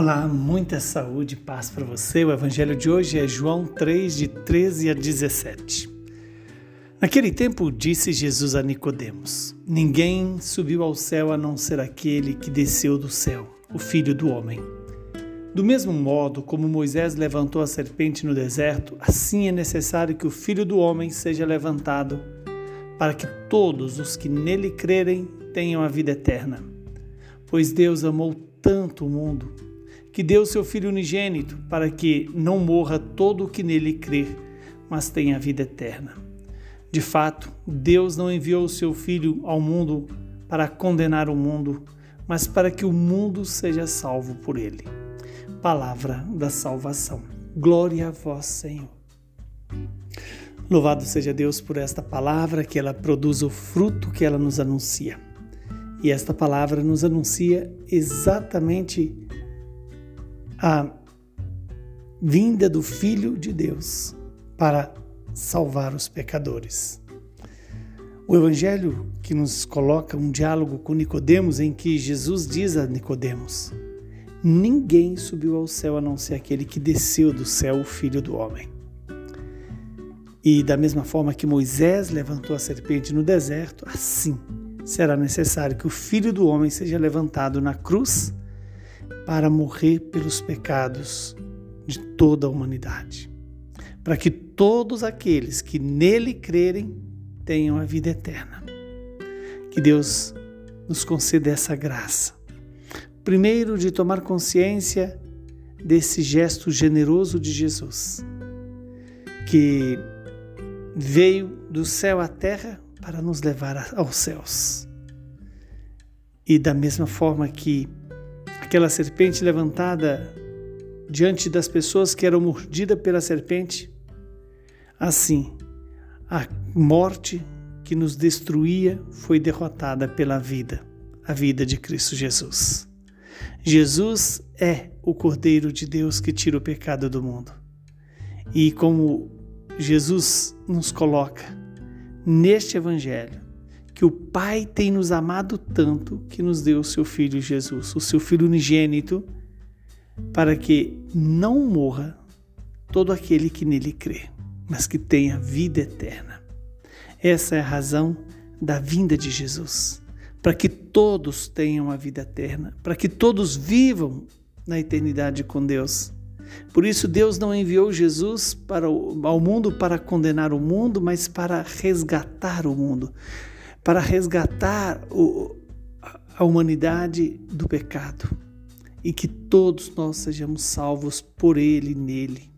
Olá, muita saúde e paz para você. O evangelho de hoje é João 3, de 13 a 17. Naquele tempo disse Jesus a Nicodemos: Ninguém subiu ao céu a não ser aquele que desceu do céu, o Filho do homem. Do mesmo modo como Moisés levantou a serpente no deserto, assim é necessário que o Filho do homem seja levantado, para que todos os que nele crerem tenham a vida eterna. Pois Deus amou tanto o mundo que deu seu Filho unigênito, para que não morra todo o que nele crer, mas tenha vida eterna. De fato, Deus não enviou o seu Filho ao mundo para condenar o mundo, mas para que o mundo seja salvo por ele. Palavra da salvação. Glória a vós, Senhor. Louvado seja Deus por esta palavra, que ela produz o fruto que ela nos anuncia. E esta palavra nos anuncia exatamente a vinda do Filho de Deus para salvar os pecadores. O evangelho que nos coloca um diálogo com Nicodemos em que Jesus diz a Nicodemos: Ninguém subiu ao céu a não ser aquele que desceu do céu, o Filho do homem. E da mesma forma que Moisés levantou a serpente no deserto, assim será necessário que o Filho do homem seja levantado na cruz para morrer pelos pecados de toda a humanidade, para que todos aqueles que nele crerem tenham a vida eterna. Que Deus nos conceda essa graça. Primeiro, de tomar consciência desse gesto generoso de Jesus, que veio do céu à terra para nos levar aos céus. E da mesma forma que aquela serpente levantada diante das pessoas que eram mordidas pela serpente. Assim, a morte que nos destruía foi derrotada pela vida, a vida de Cristo Jesus. Jesus é o Cordeiro de Deus que tira o pecado do mundo. E como Jesus nos coloca neste Evangelho, que o Pai tem nos amado tanto que nos deu o seu Filho Jesus, o seu Filho unigênito, para que não morra todo aquele que nele crê, mas que tenha vida eterna. Essa é a razão da vinda de Jesus, para que todos tenham a vida eterna, para que todos vivam na eternidade com Deus. Por isso, Deus não enviou Jesus para o, ao mundo para condenar o mundo, mas para resgatar o mundo, para resgatar o, a humanidade do pecado e que todos nós sejamos salvos por Ele e nele.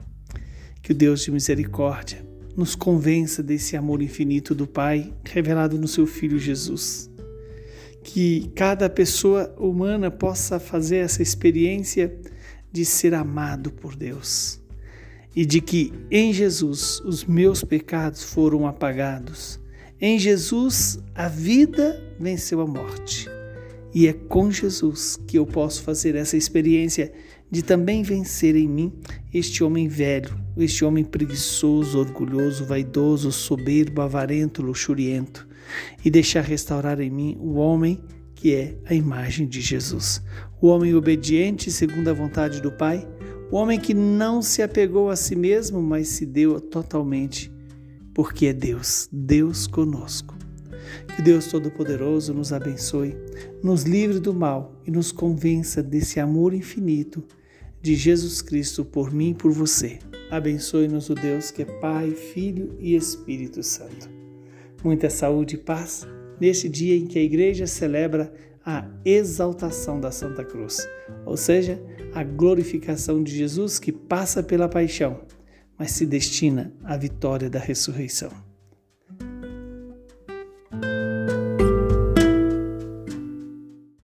Que o Deus de misericórdia nos convença desse amor infinito do Pai revelado no seu Filho Jesus. Que cada pessoa humana possa fazer essa experiência de ser amado por Deus e de que em Jesus os meus pecados foram apagados em Jesus, a vida venceu a morte. E é com Jesus que eu posso fazer essa experiência de também vencer em mim este homem velho, este homem preguiçoso, orgulhoso, vaidoso, soberbo, avarento, luxuriento, e deixar restaurar em mim o homem que é a imagem de Jesus. O homem obediente segundo a vontade do Pai, o homem que não se apegou a si mesmo, mas se deu totalmente porque é Deus, Deus conosco. Que Deus Todo-Poderoso nos abençoe, nos livre do mal e nos convença desse amor infinito de Jesus Cristo por mim e por você. Abençoe-nos o Deus que é Pai, Filho e Espírito Santo. Muita saúde e paz neste dia em que a igreja celebra a exaltação da Santa Cruz, ou seja, a glorificação de Jesus que passa pela paixão mas se destina à vitória da ressurreição.